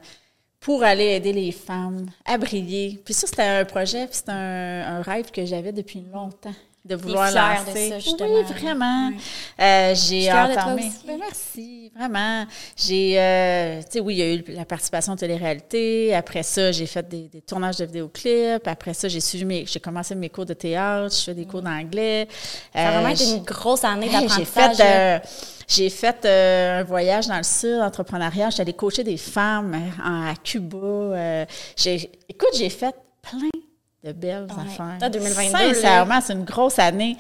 pour aller aider les femmes à briller. Puis ça, c'était un projet, puis c'était un rêve que j'avais depuis longtemps, de vouloir fière de lancer. ça. Oui, vraiment. Oui. Euh, j'ai entamé. Ben, merci, vraiment. J'ai, euh, tu sais, oui, il y a eu la participation de télé-réalité. Après ça, j'ai fait des, des tournages de vidéoclips. Après ça, j'ai suivi mes, j'ai commencé mes cours de théâtre. Je fais des cours d'anglais. Ça a vraiment Euh, été une grosse année j'ai d'apprentissage. fait, là. euh, j'ai fait euh, un voyage dans le sud, entrepreneuriat. Allée coacher des femmes en- à Cuba. euh, j'ai, écoute, j'ai fait plein de belles Ouais. affaires. Toi, 2022, là. Sincèrement, c'est une grosse année.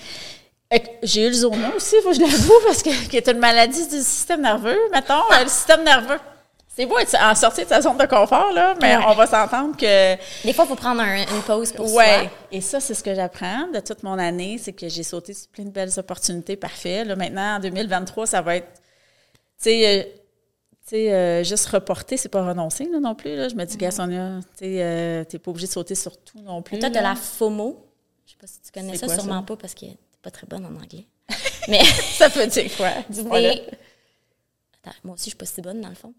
J'ai eu le zona aussi, il faut que je l'avoue, parce que qui est une maladie du système nerveux. Mettons, euh, le système nerveux. C'est beau être en sortie de sa zone de confort, là, mais Ouais. on va s'entendre que Des fois, il faut prendre un- une pause pour Ouais. soi. Et ça, c'est ce que j'apprends de toute mon année, c'est que j'ai sauté sur plein de belles opportunités. Parfait. Là, maintenant, en 2023, ça va être, tu sais, euh, sais, euh, juste reporter, c'est pas renoncer là, non plus. Là. Je me dis, gars, Sonia, tu sais, euh, t'es pas obligé de sauter sur tout non plus. Mais toi, de la FOMO. Je sais pas si tu connais ça, quoi, sûrement ça? pas parce que t'es pas très bonne en anglais. Mais Ça veut dire quoi? Attends, moi aussi, je suis pas si bonne dans le fond.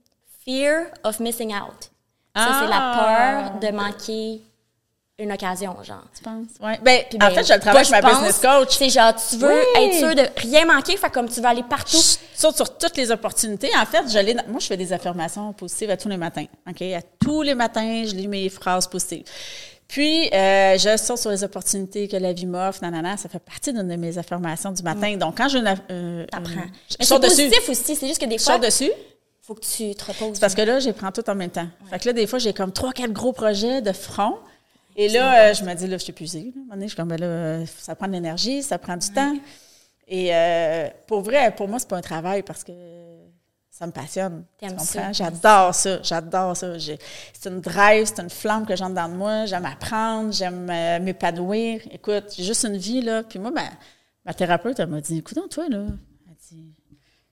Fear of missing out. Ça, c'est la Ah! peur de manquer une occasion, genre. Tu penses? Ouais. Ben, Puis en ben, fait, je le travaille avec ma je business pense, coach. C'est genre, tu veux Oui. être sûr de rien manquer, fait comme tu vas aller partout. Je saute sur toutes les opportunités. En fait, je moi, je fais des affirmations positives à tous les matins. OK? À tous les matins, je lis mes phrases positives. Puis, euh, je saute sur les opportunités que la vie m'offre. Nanana, ça fait partie d'une de mes affirmations du matin. Donc, quand je euh, euh, T'apprends. je Mais c'est saute dessus. positif aussi, c'est juste que des Je fois, saute dessus. faut que tu te reposes. Parce que là, je les prends tout en même temps. Fait que là, des fois, j'ai comme trois, quatre gros projets de front. Et là, euh, je me dis, là, je suis épuisée. là. À un moment donné, je suis comme, ben là, euh, ça prend de l'énergie, ça prend du temps. Et euh, pour vrai, pour moi, c'est pas un travail parce que ça me passionne. Tu T'aimes comprends? ça. J'adore ça. J'adore ça. C'est une drive, c'est une flamme que j'ai en dedans de moi. J'aime apprendre, j'aime euh, m'épanouir. Écoute, j'ai juste une vie, là. Puis moi, ben, ma thérapeute, elle m'a dit, écoute, toi, là, elle dit,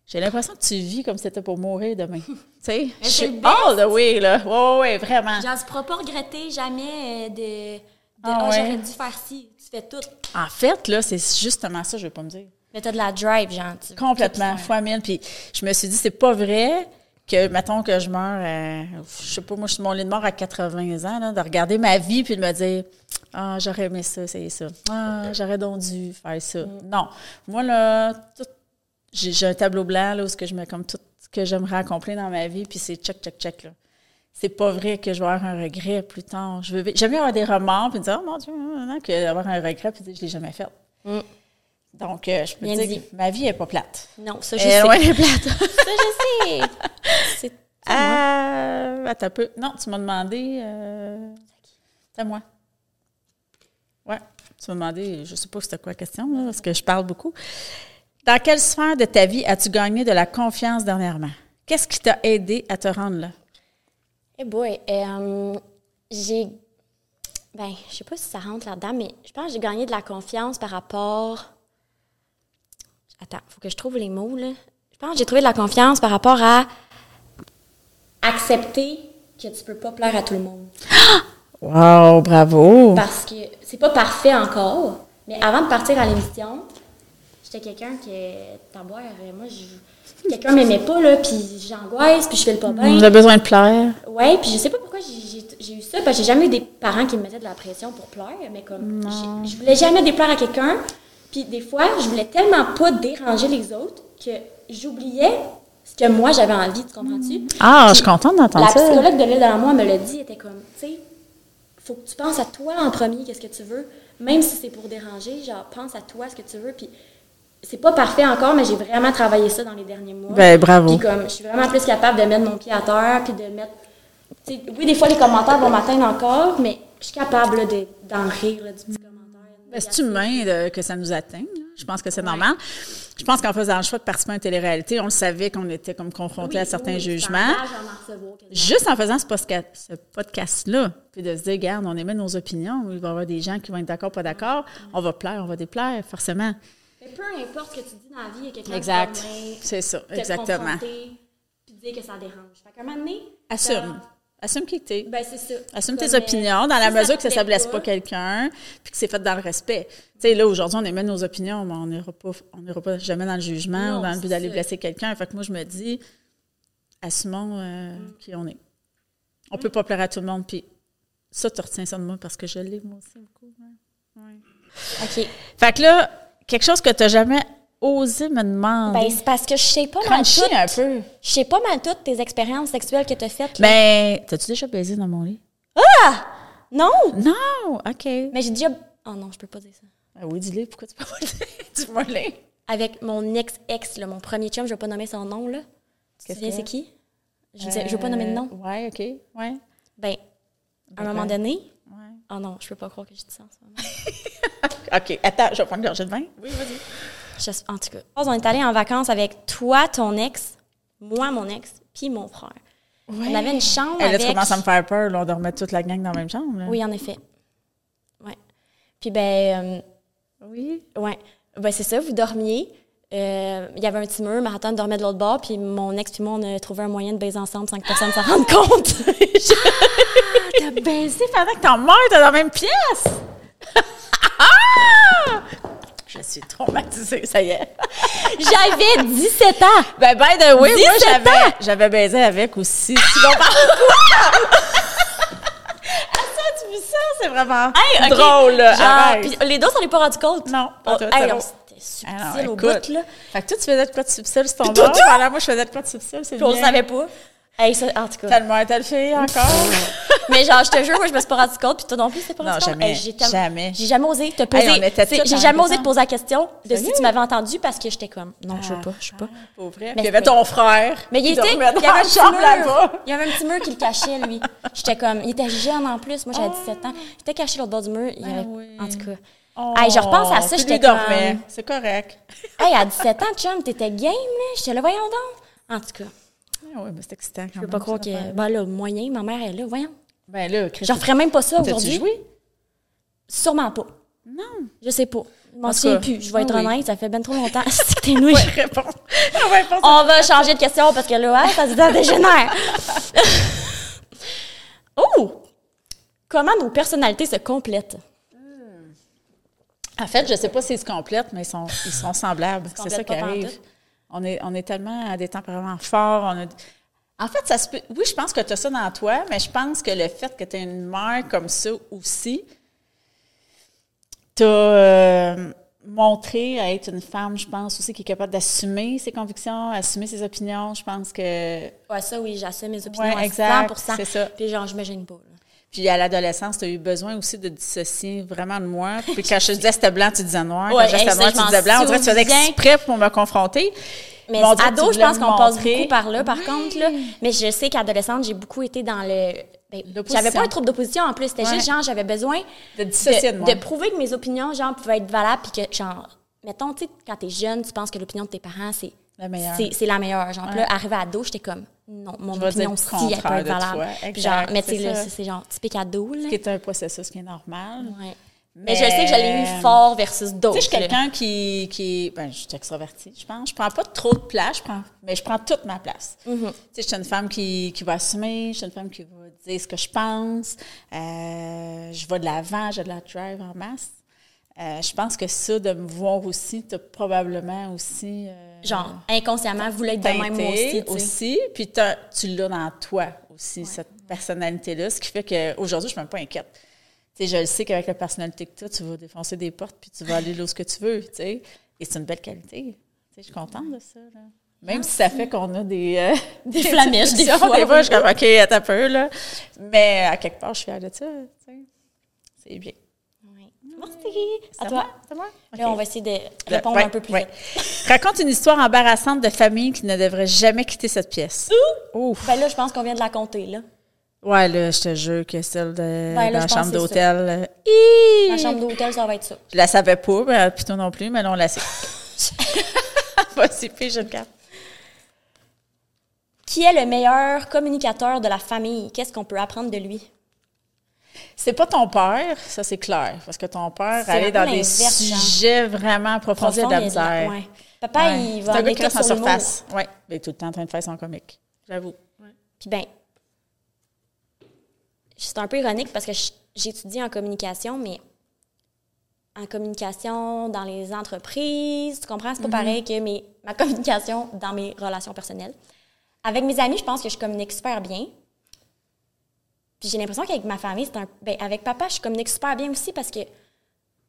j'ai l'impression que tu vis comme si c'était pour mourir demain. tu sais, je suis all the way, là. Ouais, ouais, vraiment. Genre, tu pourras pas regretter jamais euh, de. de Ah ouais. j'aurais dû faire ci. Tu fais tout. En fait, là, c'est justement ça, je veux pas me dire. Mais t'as de la drive, genre. tu- Complètement, fois mille. Puis je me suis dit, c'est pas vrai que, mettons que je meurs, à, je sais pas, moi, je suis mon lit de mort à 80 ans, là, de regarder ma vie puis de me dire, ah, j'aurais aimé ça, c'est ça. Ah, j'aurais donc dû faire ça. Non. Moi, là, tout- j'ai un tableau blanc, là, où ce que je mets comme tout ce que j'aimerais accomplir dans ma vie, puis c'est check, check, check, là. C'est pas vrai que je vais avoir un regret plus tard. Je veux, j'aime mieux avoir des remords puis dire, oh mon Dieu, non, non, que d'avoir un regret puis dire, je l'ai jamais fait. Mm. Donc, euh, je peux Bien dire dit. que ma vie est pas plate. Non, ça, je Elle est sais. loin d'être plate. Ça, je sais. C'est. Ah, attends un peu. Non, tu m'as demandé. Euh... C'est à moi. Ouais. Tu m'as demandé, je sais pas c'était quoi la question, là, parce que je parle beaucoup. Dans quelle sphère de ta vie as-tu gagné de la confiance dernièrement? Qu'est-ce qui t'a aidé à te rendre là? Eh boy, euh, j'ai. Ben, je sais pas si ça rentre là-dedans, mais je pense que j'ai gagné de la confiance par rapport. Attends, faut que je trouve les mots, là. Je pense que j'ai trouvé de la confiance par rapport à accepter que tu peux pas plaire à tout le monde. Wow, bravo! Parce que c'est pas parfait encore, mais avant de partir à l'émission, j'étais quelqu'un qui est boire. Moi, je, quelqu'un m'aimait pas, là, puis j'angoisse, puis je fais le pas bien. On a besoin de plaire. Ouais, puis je sais pas pourquoi j'ai eu ça, parce que j'ai jamais eu des parents qui me mettaient de la pression pour plaire, mais comme, je voulais jamais déplaire à quelqu'un, puis des fois, je voulais tellement pas déranger les autres que j'oubliais ce que moi j'avais envie, tu comprends-tu? Ah, je suis contente d'entendre La ça. psychologue de l'île de moi me l'a dit, était comme, tu sais, faut que tu penses à toi en premier, qu'est-ce que tu veux, même si c'est pour déranger, genre, pense à toi ce que tu veux, puis c'est pas parfait encore, mais j'ai vraiment travaillé ça dans les derniers mois. Ben, bravo. Puis comme, je suis vraiment plus capable de mettre mon pied à terre, puis de mettre... oui, des fois, les commentaires vont m'atteindre encore, mais je suis capable là, de- d'en rire, là, du petit commentaire. Ben, c'est humain de- que ça nous atteint. là? Je pense que c'est normal. Je pense qu'en faisant le choix de participer à une télé-réalité, on le savait qu'on était comme confronté Oui, à certains oui, jugements. en recevoir. Juste en faisant ce podcast-là, puis de se dire, regarde, on émet nos opinions, il va y avoir des gens qui vont être d'accord, pas d'accord, on va plaire, on va déplaire, forcément. Mais peu importe ce que tu dis dans la vie, il y a quelqu'un qui venir C'est ça, te exactement. puis dire que ça dérange. Fait qu'à un moment donné... Assume. Assume qui t'es. Ben, c'est ça. Assume tes Comme, euh, opinions dans la mesure que te ça ne blesse pas quelqu'un, puis que c'est fait dans le respect. Tu sais, là, aujourd'hui, on émet nos opinions, mais on n'ira pas, on pas jamais dans le jugement Non, ou dans le but d'aller blesser quelqu'un. Fait que moi, je me dis, assumons euh, Mm. qui on est. On peut pas plaire à tout le monde, puis ça, tu retiens ça de moi parce que je l'ai, moi aussi, beaucoup. hein. Ouais. OK. Fait que là, quelque chose que tu n'as jamais osé me demander. Ben, c'est parce que je sais pas mal toutes, un peu. je sais pas mal toutes tes expériences sexuelles que tu as faites. Mais, t'as-tu déjà baisé dans mon lit? Non! Non! OK. Mais j'ai déjà... Oh non, je peux pas dire ça. Ah oui, dis-le, pourquoi tu peux pas le dire? Dis-moi le. Avec mon ex-ex, mon premier chum, je vais pas nommer son nom, là. Tu que- c'est qui? Je, dis- je veux pas nommer de nom. Euh, Ouais, OK. Ouais. Ben, à un moment D'accord. donné... Ouais. Oh non, je peux pas croire que je dis ça en ce moment. OK. Attends, je vais prendre une gorgée de vin. Oui, vas-y. En tout cas, on est allé en vacances avec toi, ton ex, moi, mon ex, puis mon frère. On avait une chambre Elle, là, avec... tu commences à me faire peur. Là, on dormait toute la gang dans la même chambre. là. Oui, en effet. Ouais. Puis ben, Oui. euh, ouais. Ben c'est ça, vous dormiez. Euh, Il y avait un petit mur, Marathon dormait de l'autre bord, puis mon ex puis moi, on a trouvé un moyen de baiser ensemble sans que personne s'en rende compte. T'as baisé pendant que ton mère était dans la même pièce. Ah! je suis traumatisée, ça y est. J'avais 17 ans! Ben, by the way, moi, 17 j'avais, j'avais baisé avec aussi. Tu voir Ah, ça, tu vis ça? C'est vraiment Hey, drôle, là. Genre, les deux, on n'est pas rendu compte? Non, pas hey, c'est bon. s'était subtil Ah non, au bout, là. Fait que toi, tu faisais de quoi de subtil sur ton bord, pendant moi, je faisais de quoi de subtil, c'est on savait pas. Hey, ça, en tout cas. Tellement telle fille encore. Mais genre, je te jure, moi, je me suis pas rendu compte, puis toi non plus, c'est pas Non, rendu compte. jamais, Hey, j'ai jamais. J'ai jamais osé te poser. Hey, était j'ai jamais osé te poser la question de si tu m'avais entendu parce que j'étais comme, non, je veux pas, je veux pas. Pour vrai. Mais il y avait ton frère. Mais il était, il y avait un petit chambre mur. là-bas. Il y avait un petit mur qui le cachait, lui. J'étais comme, il était jeune en plus. Moi, j'avais 17 ans. J'étais caché l'autre bord du mur. Il y avait. En tout cas. Oh, Hey, je repense à ça, j'étais comme- C'est correct. Hey, à 17 ans, chum, t'étais game, là. J'étais là, voyons donc. En tout cas, Ah oui, mais c'est excitant quand je peux pas croire que. Ben là, moyen, ma mère est là, voyons. Ben là, J'en ferais même pas ça aujourd'hui. joué? Sûrement pas. Non. Je sais pas. Je m'en souviens plus. Je vais être oui. honnête, ça fait bien trop longtemps. C'est que t'es nouille. Réponds. On va répondre. On va changer de question parce que là, ouais, ça se dégénère. oh! Comment nos personnalités se complètent? En fait, je sais pas s'ils se complètent, mais ils sont, ils sont semblables. C'est ça qui arrive. On est, on est tellement à des tempéraments forts. On a... En fait, ça se peut... oui, je pense que tu as ça dans toi, mais je pense que le fait que tu as une mère comme ça aussi, t'as montré à être une femme, je pense aussi, qui est capable d'assumer ses convictions, assumer ses opinions. Je pense que Ouais, ça, oui, j'assume mes opinions Ouais, à exact, 100 c'est ça. Puis genre, je me gêne pas. Puis à l'adolescence, tu as eu besoin aussi de dissocier vraiment de moi. Puis quand je disais c'était blanc, tu disais noir. Ouais, quand je disais noir, tu disais blanc. On dirait que tu faisais exprès pour me confronter. Mais Mais on dirait que ado, je pense qu'on passe beaucoup par là, par contre. Là. Mais je sais qu'adolescente, j'ai beaucoup été dans le. ben, j'avais pas un trouble d'opposition en plus. C'était Ouais. juste genre, j'avais besoin De dissocier de moi. de prouver que mes opinions, genre, pouvaient être valables, puis que, genre, mettons, tu sais, quand t'es jeune, tu penses que l'opinion de tes parents, c'est. C'est- c'est la meilleure. Genre, Ouais. là, arrivé à ado, j'étais comme, non, mon Je opinion, dire si, le elle peut être valable. genre, mais tu sais, c'est genre typique ado, là. qui est un processus qui est normal. Ouais. Mais, je sais que je l'ai eu fort versus d'autres. Tu sais, je suis quelqu'un qui, qui. Ben, je suis extravertie, je pense. Je prends pas trop de place, je prends, mais je prends toute ma place. Mm-hmm. Tu sais, je suis une femme qui, qui va assumer, je suis une femme qui va dire ce que je pense. Euh, je vais de l'avant, j'ai de la drive en masse. Euh, je pense que ça, de me voir aussi, tu probablement aussi. euh, Genre, inconsciemment, voulait être de même, moi aussi, aussi, puis tu l'as dans toi aussi, cette personnalité-là, ce qui fait qu'aujourd'hui, je suis même pas inquiète. Je le sais qu'avec la personnalité que tu as, tu vas défoncer des portes, puis tu vas aller là où ce que tu veux, tu sais. Et c'est une belle qualité. Tu sais, je suis contente de ça, là. Même si ça fait qu'on a des... euh, Des flamèches, des fois, Des fois, je suis comme, OK, attends un peu, là. Mais à quelque part, je suis fière de ça. C'est bien. Merci. C'est À toi. C'est moi? Là, on va essayer de répondre Ouais, un peu plus ouais. vite. Raconte une histoire embarrassante de famille qui ne devrait jamais quitter cette pièce. Ouf. Ben là, je pense qu'on vient de la compter, là. Ouais, là, je te jure que celle de, là, dans la chambre d'hôtel. euh! La chambre d'hôtel, ça va être ça. Je la savais pas, mais plutôt non plus, mais là, on la sait. Vas-y, puis je le garde. Qui est le meilleur communicateur de la famille? Qu'est-ce qu'on peut apprendre de lui? C'est pas ton père, ça c'est clair. Parce que ton père, aller peu dans des genre. sujets vraiment approfondis, de la Profond, de misère. la- ouais. Papa, Ouais. il va tout en sur l'humour. surface. Oui, il est tout le temps en train de faire son comique. J'avoue. Puis ben, c'est un peu ironique parce que j'étudie en communication, mais en communication dans les entreprises, tu comprends? C'est pas pareil que mes, ma communication dans mes relations personnelles. Avec mes amis, je pense que je communique super bien. Puis j'ai l'impression qu'avec ma famille, c'est un. Ben, avec papa, je communique super bien aussi parce que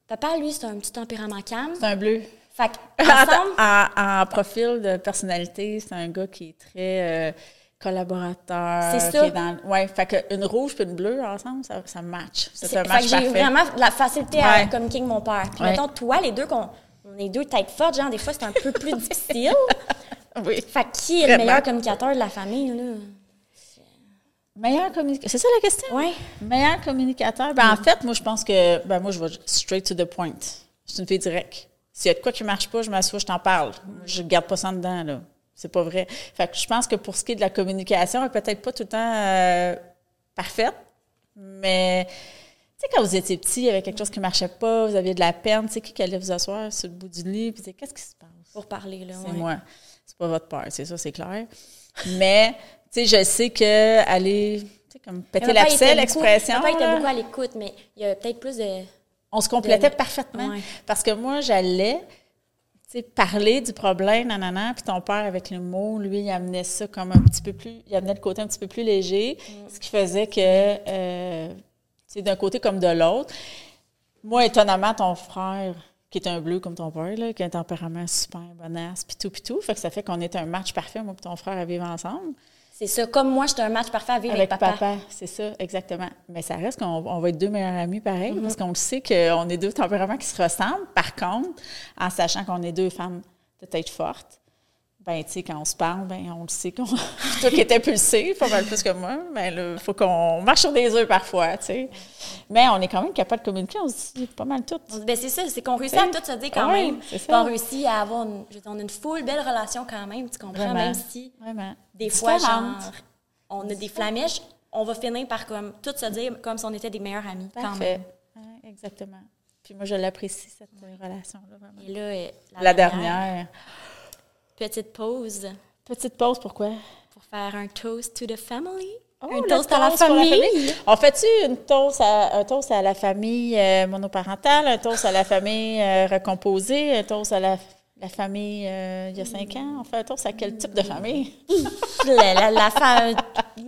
papa, lui, c'est un petit tempérament calme. C'est un bleu. Fait ensemble, en, en profil de personnalité, c'est un gars qui est très euh, collaborateur. C'est qui ça. est dans- ouais, fait que une rouge puis une bleue ensemble, ça, ça match. C'est fait match que j'ai vraiment la facilité à communiquer avec mon père. Puis Ouais. mettons, toi, les deux, qu'on on est deux têtes fortes, genre, des fois, c'est un peu plus difficile. Oui. Fait que qui est le meilleur communicateur de la famille, là? Meilleur communicateur. C'est ça la question? Ouais. Meilleur communicateur. Ben, en fait, moi, je pense que. Ben, moi, je vais straight to the point. Je suis une fille directe. S'il y a de quoi qui marche pas, je m'assois, je t'en parle. Je garde pas ça en dedans, là. C'est pas vrai. Fait que je pense que pour ce qui est de la communication, elle est peut-être pas tout le temps euh, parfaite, mais. Tu sais, quand vous étiez petit, il y avait quelque chose qui marchait pas, vous aviez de la peine, tu sais, qui allait vous asseoir sur le bout du lit, puis qu'est-ce qui se passe? Pour parler, là. C'est ouais. moi. C'est pas votre père, c'est ça, c'est clair. Mais, tu sais, je sais que aller, tu sais, comme péter l'abcès, l'expression, Papa était beaucoup à l'écoute, mais il y a peut-être plus de. on se complétait de- parfaitement. Ouais. Parce que moi, j'allais, tu sais, parler du problème, nanana, puis ton père, avec le mot, lui, il amenait ça comme un petit peu plus, il amenait le côté un petit peu plus léger, Mm. ce qui faisait que, euh, d'un côté comme de l'autre. Moi, étonnamment, ton frère, qui est un bleu comme ton père, là, qui a un tempérament super bonasse, puis tout, puis tout, fait que ça fait qu'on est un match parfait, moi et ton frère, à vivre ensemble. C'est ça. Comme moi, j'étais un match parfait à vivre avec, Avec papa. papa, c'est ça, exactement. Mais ça reste qu'on on va être deux meilleurs amis pareil, Mm-hmm. parce qu'on le sait qu'on est deux tempéraments qui se ressemblent. Par contre, en sachant qu'on est deux femmes de tête forte, ben tu sais, quand on se parle, ben on le sait qu'on... Toi qui étais impulsif, pas mal plus que moi, ben là, il faut qu'on marche sur des œufs parfois, tu sais. Mais on est quand même capable de communiquer, on se dit pas mal tout. Ben, c'est ça, c'est qu'on réussit à tout se dire quand même. on réussit à avoir une, je veux dire, on a une full belle relation quand même, tu comprends? Vraiment. Même si Vraiment. des fois, genre, on a des flamèches, on va finir par comme tout se dire comme si on était des meilleurs amis quand Parfait. même. Ouais, exactement. Puis moi, je l'apprécie, cette relation-là, vraiment. Et là, euh, La dernière. Petite pause Petite pause, pourquoi? pour faire un toast to the family. Oh, un toast à la famille. On fait-tu une toast à, un toast à la famille euh, monoparentale, un toast à la famille euh, recomposée, un toast à la, la famille euh, il y a cinq ans? On fait un toast à quel type de famille? la, la, la fa-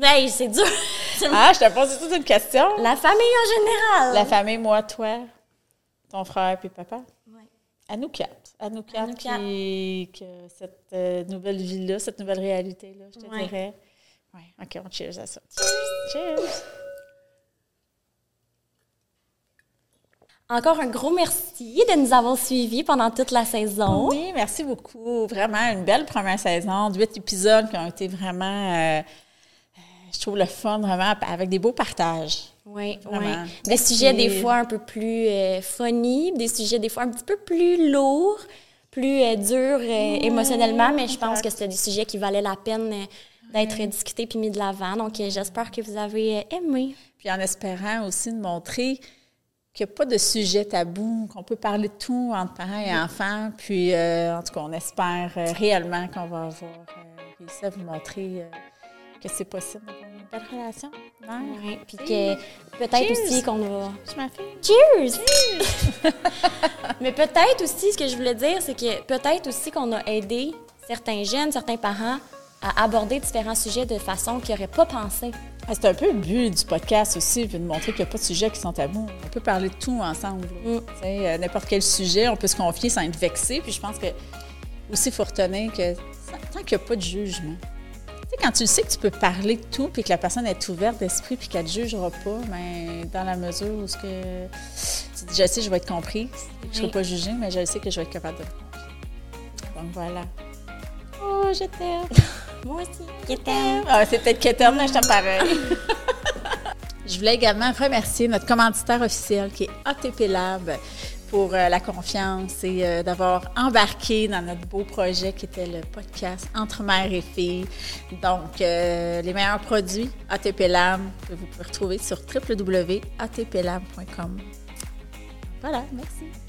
Hey, c'est dur. Ah, je te pose toute une question. La famille en général. La famille, moi, toi, ton frère puis papa? À nous quatre. À nous quatre nous quatre. qui, que cette euh, nouvelle vie-là, cette nouvelle réalité-là, je te Ouais. dirais. Oui, OK, on cheers à ça. Cheers! Encore un gros merci de nous avoir suivis pendant toute la saison. Oui, merci beaucoup. Vraiment une belle première saison, de huit épisodes qui ont été vraiment euh, euh, je trouve le fun vraiment avec des beaux partages. Oui, oui. Des sujets des fois un peu plus euh, funny, des sujets des fois un petit peu plus lourds, plus euh, durs euh, émotionnellement, mais je pense que c'était des sujets qui valaient la peine d'être discutés puis mis de l'avant. Donc, j'espère que vous avez aimé. Puis en espérant aussi de montrer qu'il n'y a pas de sujet tabou, qu'on peut parler de tout entre parents et enfants. Puis en tout cas, on espère réellement qu'on va avoir réussi à vous montrer que c'est possible belle relation. Ouais, puis que peut-être aussi qu'on va... Je m'en fais. Cheers! Mais peut-être aussi, ce que je voulais dire, c'est que peut-être aussi qu'on a aidé certains jeunes, certains parents à aborder différents sujets de façon qu'ils n'auraient pas pensé. Ah, C'est un peu le but du podcast aussi, de montrer qu'il n'y a pas de sujets qui sont tabous. On peut parler de tout ensemble. Mm. Euh, N'importe quel sujet, on peut se confier sans être vexé. Puis je pense que aussi, il faut retenir que tant qu'il n'y a pas de jugement, sais, quand tu sais que tu peux parler de tout, puis que la personne est ouverte d'esprit, puis qu'elle ne te jugera pas, mais dans la mesure où ce que tu dis, je sais, je vais être comprise, je ne serai Oui. pas jugée, mais je sais que je vais être capable de confier. Donc voilà. Oh, je t'aime. Moi aussi. Je t'aime. Ah, c'est peut-être qu'éterne, mais je t'aime pareil. je voulais également remercier notre commanditaire officiel qui est ATP Lab pour euh, la confiance et euh, d'avoir embarqué dans notre beau projet qui était le podcast Entre mères et filles. Donc, euh, les meilleurs produits, ATP Lab, que vous pouvez retrouver sur www.atplab.com. Voilà, merci.